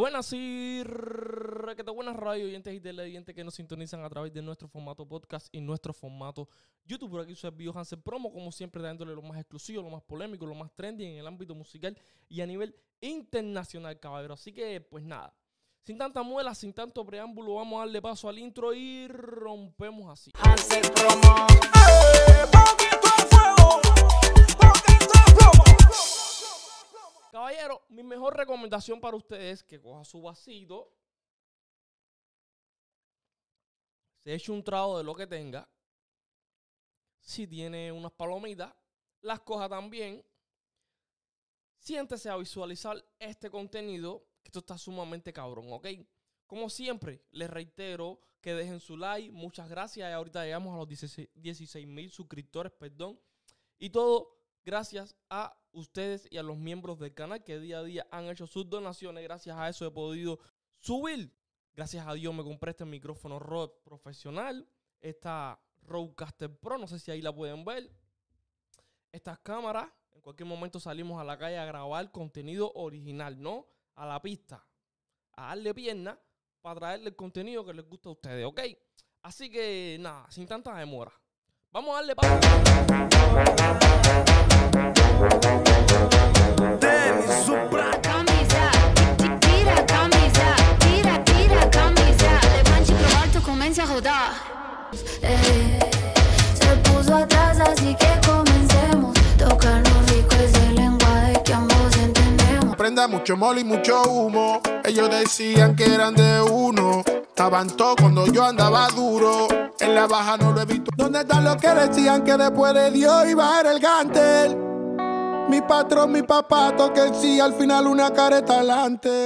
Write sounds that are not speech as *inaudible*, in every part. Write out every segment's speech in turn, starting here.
Buenas y que te buenas radio oyentes y televidentes que nos sintonizan a través de nuestro formato podcast y nuestro formato YouTube. Por aquí soy Bio Hansen Promo, como siempre, dándole lo más exclusivo, lo más polémico, lo más trendy en el ámbito musical y a nivel internacional, caballero. Así que, pues nada, sin tanta muela, sin tanto preámbulo, vamos a darle paso al intro y rompemos así. Hansen Promo. Caballero, mi mejor recomendación para ustedes es que coja su vasito, se eche un trago de lo que tenga. Si tiene unas palomitas, las coja también. Siéntese a visualizar este contenido, que esto está sumamente cabrón, ¿ok? Como siempre, les reitero que dejen su like. Muchas gracias. Y ahorita llegamos a los 16 mil suscriptores, perdón. Y todo gracias a ustedes y a los miembros del canal que día a día han hecho sus donaciones. Gracias a eso he podido subir. Gracias a Dios me compré este micrófono Rode profesional. Esta Rodecaster Pro, no sé si ahí la pueden ver. Estas cámaras, en cualquier momento salimos a la calle a grabar contenido original, ¿no? A la pista, a darle pierna para traerle el contenido que les gusta a ustedes, ¿ok? Así que nada, sin tanta demora. Vamos a darle ti- tira camisa, tira, tira camisa. Levante pro alto, comece a rodar. Ey, se puso atrás, así que comencemos. Tocarnos rico es el lenguaje que ambos entendemos. Prenda mucho mole y mucho humo. Ellos decían que eran de uno. Estaban todos cuando yo andaba duro. En la baja no lo he visto. ¿Dónde están los que decían que después de Dios iba a ser el gantel? Mi patrón, mi papá, toque sí, al final una careta adelante.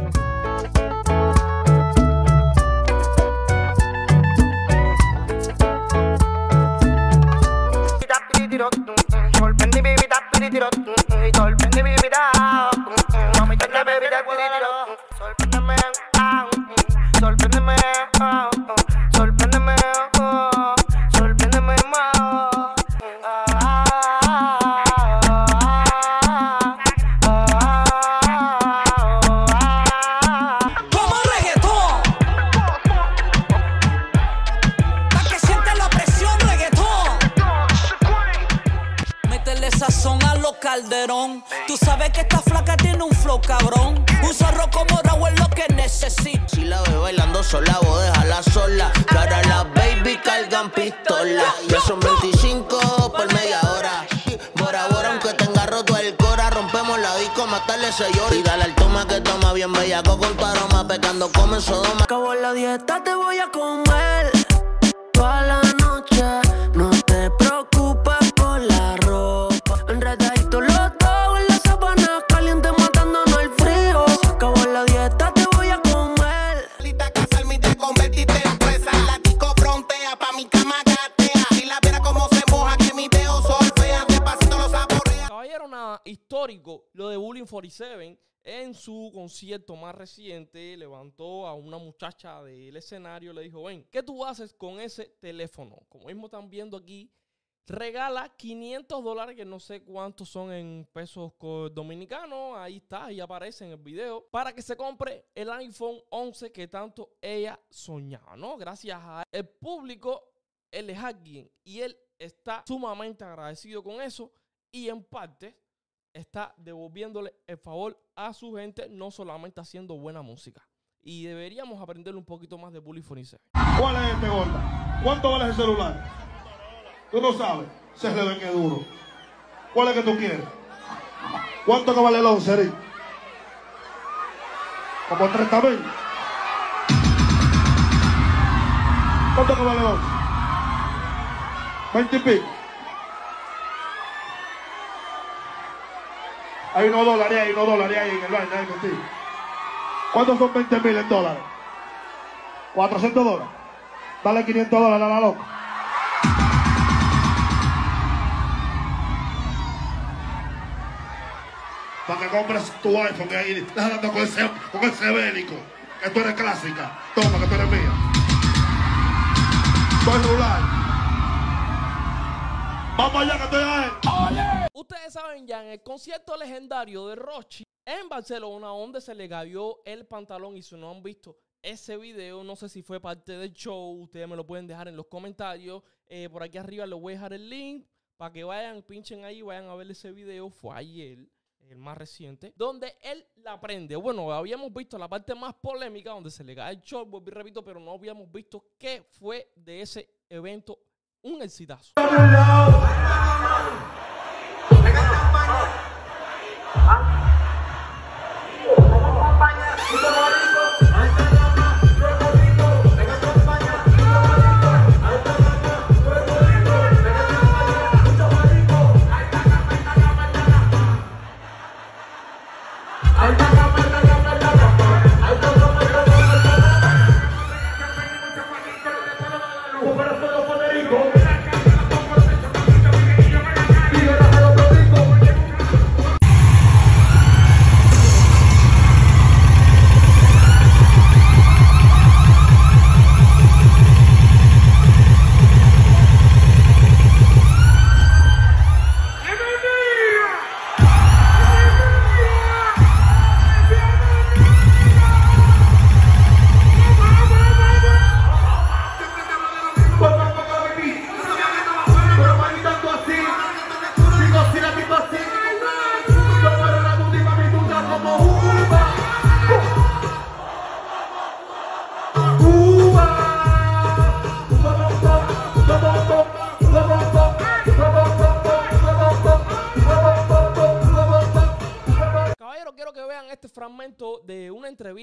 Tú sabes que esta flaca tiene un flow cabrón. Un zorro como Raúl es lo que necesita. Si la veo bailando sola, vos déjala sola. Ahora las baby cargan pistola. Ya son 25 por media hora. Bora, bora, aunque tenga roto el cora. Rompemos la disco, matarle ese lloro. Y dale al toma que toma bien bellaco con tu aroma. Pecando come en Sodoma. Acabó la dieta, te voy a comer toda la histórico, lo de Bullying 47. En su concierto más reciente, levantó a una muchacha del escenario le dijo: Ven, ¿qué tú haces con ese teléfono? Como mismo están viendo aquí, regala 500 dólares, que no sé cuántos son en pesos dominicanos. Ahí está, ahí aparece en el video. Para que se compre el iPhone 11 que tanto ella soñaba, ¿no? Gracias al público, él es alguien y él está sumamente agradecido con eso y en parte está devolviéndole el favor a su gente, no solamente haciendo buena música. Y deberíamos aprenderle un poquito más de Bully 47. ¿Cuál es este gorda? ¿Cuánto vale ese celular? Tú no sabes. Se le ve duro. ¿Cuál es que tú quieres? ¿Cuánto que vale el 11, Eric? Como 30 mil. ¿Cuánto que vale el 11? 20 y pico. Hay unos dólares ahí, unos dólares ahí en el baile, ahí contigo. ¿Cuántos son 20 mil en dólares? 400 dólares. Dale 500 dólares a la loca. Para que compres tu iPhone y ahí, déjalo con ese, con ese bélico. Que tú eres clásica. Toma, que tú eres mía. Tu celular. Vamos allá que estoy ahí. Ustedes saben ya, en el concierto legendario de Rochi, en Barcelona, donde se le cayó el pantalón. Y si no han visto ese video, no sé si fue parte del show, ustedes me lo pueden dejar en los comentarios. Eh, por aquí arriba les voy a dejar el link para que vayan, pinchen ahí, vayan a ver ese video. Fue ayer, el más reciente, donde él la prende. Bueno, habíamos visto la parte más polémica, donde se le cae el short, vuelvo y repito, pero no habíamos visto qué fue de ese evento. Un exitazo.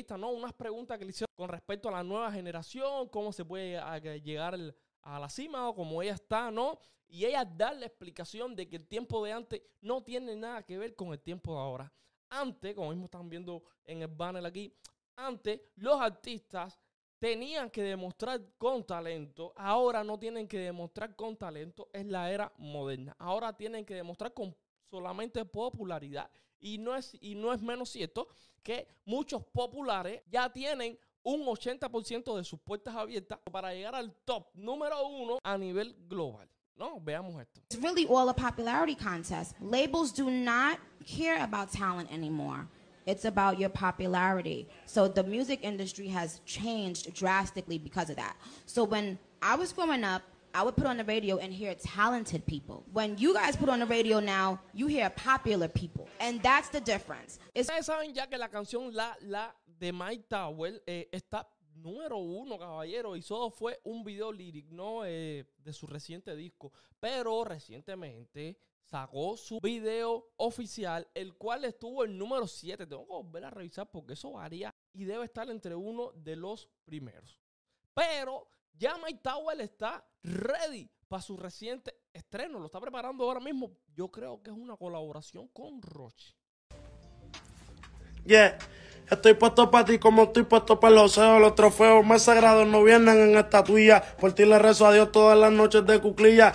Entrevista, ¿no? Unas preguntas que le hicieron con respecto a la nueva generación, cómo se puede a- llegar a la cima o cómo ella está, ¿no? Y ella da la explicación de que el tiempo de antes no tiene nada que ver con el tiempo de ahora. Antes, como mismo están viendo en el banner aquí, antes los artistas tenían que demostrar con talento, ahora no tienen que demostrar con talento, es la era moderna. Ahora tienen que demostrar con solamente popularidad. Y no es, y no es menos cierto que muchos populares ya tienen un 80% de sus puertas abiertas para llegar al top número uno a nivel global. No, veamos esto. It's really all a popularity contest. Labels do not care about talent anymore. It's about your popularity. So the music industry has changed drastically because of that. So when I was growing up, I would put on the radio and hear talented people. When you guys put on the radio now, you hear popular people. And that's the difference. Ustedes saben ya que la canción La La de Mike Tower eh, está número uno, caballero, y solo fue un video lyric, ¿no? Eh, de su reciente disco. Pero recientemente sacó su video oficial, el cual estuvo en número 7. Tengo que volver a revisar porque eso varía y debe estar entre uno de los primeros. Pero ya Mike Tower está ready para su reciente estreno. Lo está preparando ahora mismo. Yo creo que es una colaboración con Roche. Yeah. Estoy puesto para ti como estoy puesto para los oseos. Los trofeos más sagrados no vienen en estatuilla. Por ti le rezo a Dios todas las noches de cuclilla.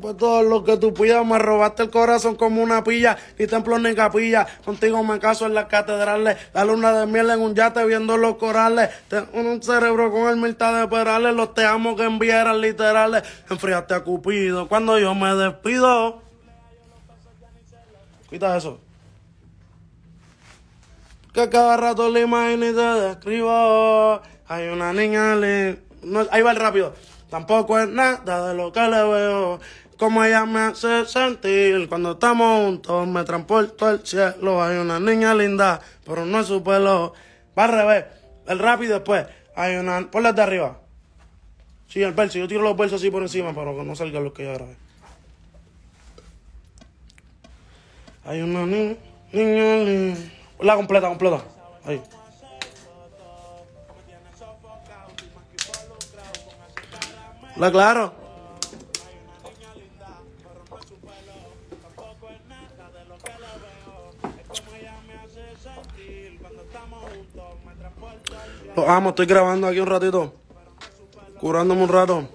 Pues todo lo que tú pidas, me robaste el corazón como una pilla, ni templo ni capilla. Contigo me caso en las catedrales, la luna de miel en un yate viendo los corales. Tengo un cerebro con el de perales, los te amo que enviaran literales. Enfriaste a Cupido cuando yo me despido. Quita eso. Que cada rato le imagino y te describo. Hay una niña. No, ahí va el rápido. Tampoco es nada de lo que le veo. Como ella me hace sentir cuando estamos juntos, me transporto al cielo. Hay una niña linda, pero no es su pelo. Va al revés. El rápido después. Hay una. Ponle de arriba. Sí, el verso. Yo tiro los versos así por encima para que no salga lo que yo grabé. Hay una niña, niña linda. La completa, completa. Ahí. La claro. Los amo, estoy grabando aquí un ratito. Curándome un rato.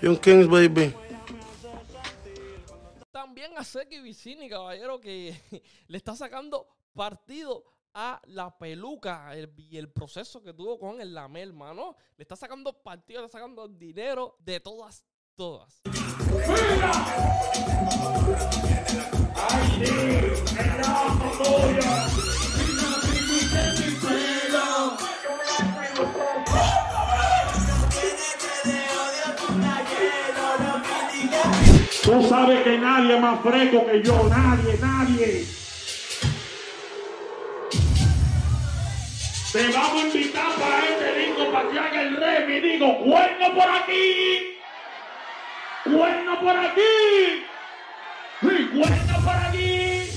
Young Kings, baby. También a Seki Vicini, caballero, que *laughs* le está sacando partido a la peluca el- y el proceso que tuvo con el Lamel, mano. Le está sacando partido, le está sacando dinero de todas todas. Tú sabes que nadie es más fresco que yo, nadie, nadie. Te vamos a invitar para este disco para que haga el remi. Digo, cuerno por aquí. Cuerno por aquí. Sí, cuerno por aquí.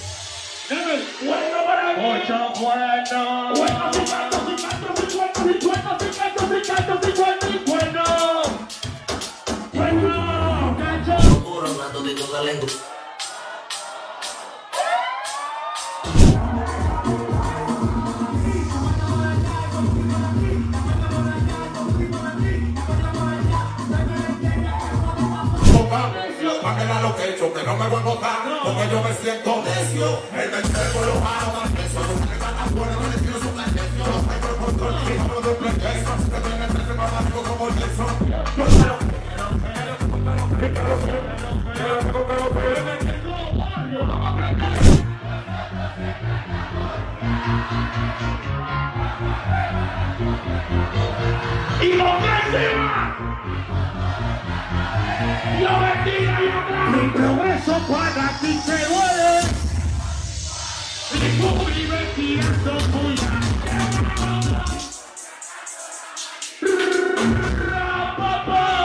Dime, Cuerno por aquí. Ocho cuernos. Cuerno, cincuenta, cincuenta, cincuenta, cincuenta, cincuenta, cincuenta, cincuenta y cuerno. Cuerno, cacho. De. La lo que he hecho, que no me voy a botar, porque yo me siento necio. El vencer lo hago al peso, no me van afuera, no les quiero su. Los traigo el control, y hablo de que en el trece más básico como el Jason. y lo máxima. Yo bendiga y. Mi progreso para ti se duele. Y tu universidad son tuyas. Rapapá.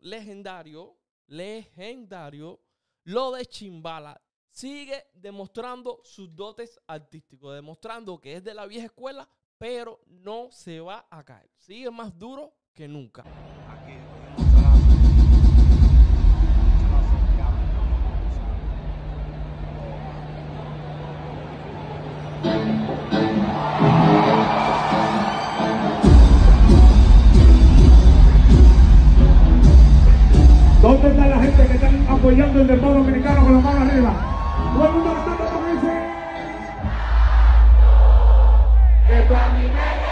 Legendario, legendario. Lo de Chimbala sigue demostrando sus dotes artísticos, demostrando que es de la vieja escuela, pero no se va a caer. Sigue más duro que nunca. ¿Dónde apoyando el deporte dominicano con la mano arriba? Todo el mundo cantando como dice. Que tú a mí me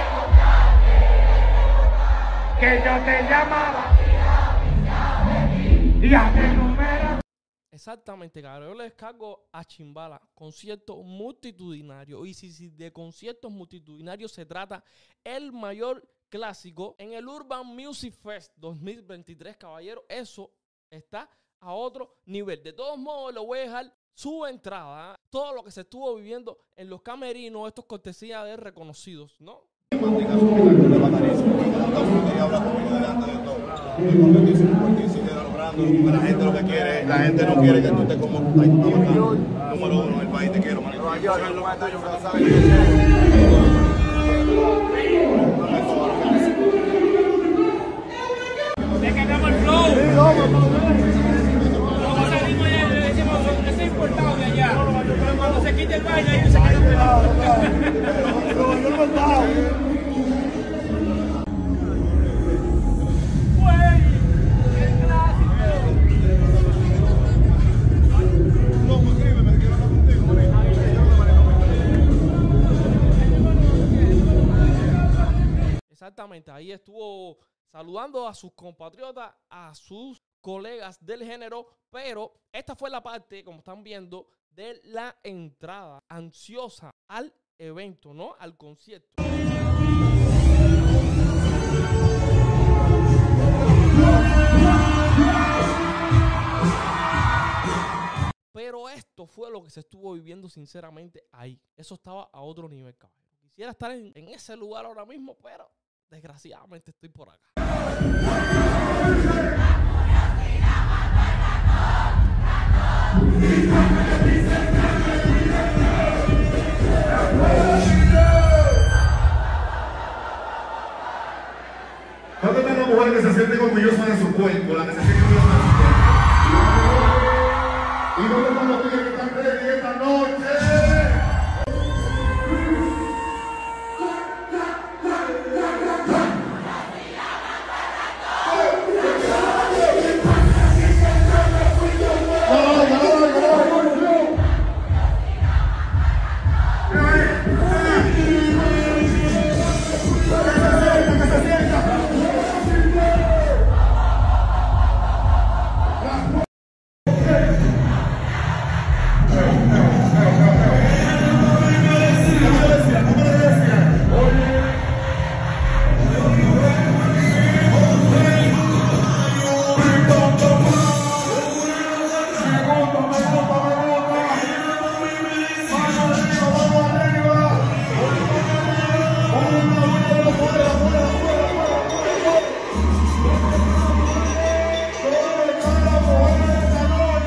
que yo te llamaba y a qué número. Exactamente, cabrón. Yo le descargo a Chimbala concierto multitudinario. Y si, si de conciertos multitudinarios se trata, el mayor clásico en el Urban Music Fest 2023, caballero, eso está a otro nivel. De todos modos, le voy a dejar su entrada, ¿ah? todo lo que se estuvo viviendo en los camerinos, estos cortesías de reconocidos, ¿no? La gente lo que quiere, la gente no quiere que tú estés como. Número uno, el país te quiero, el flow. Importado de allá. Cuando se quite el baile, ahí se queda Exactamente, ahí estuvo saludando a sus compatriotas, a sus colegas del género, pero esta fue la parte, como están viendo, de la entrada ansiosa al evento, ¿no? Al concierto. Pero esto fue lo que se estuvo viviendo sinceramente ahí. Eso estaba a otro nivel, caballero. Quisiera estar en, en ese lugar ahora mismo, pero desgraciadamente estoy por acá. ¿Dónde está la mujer que orgullosa su cuerpo? La que de su cuerpo. ¿Y los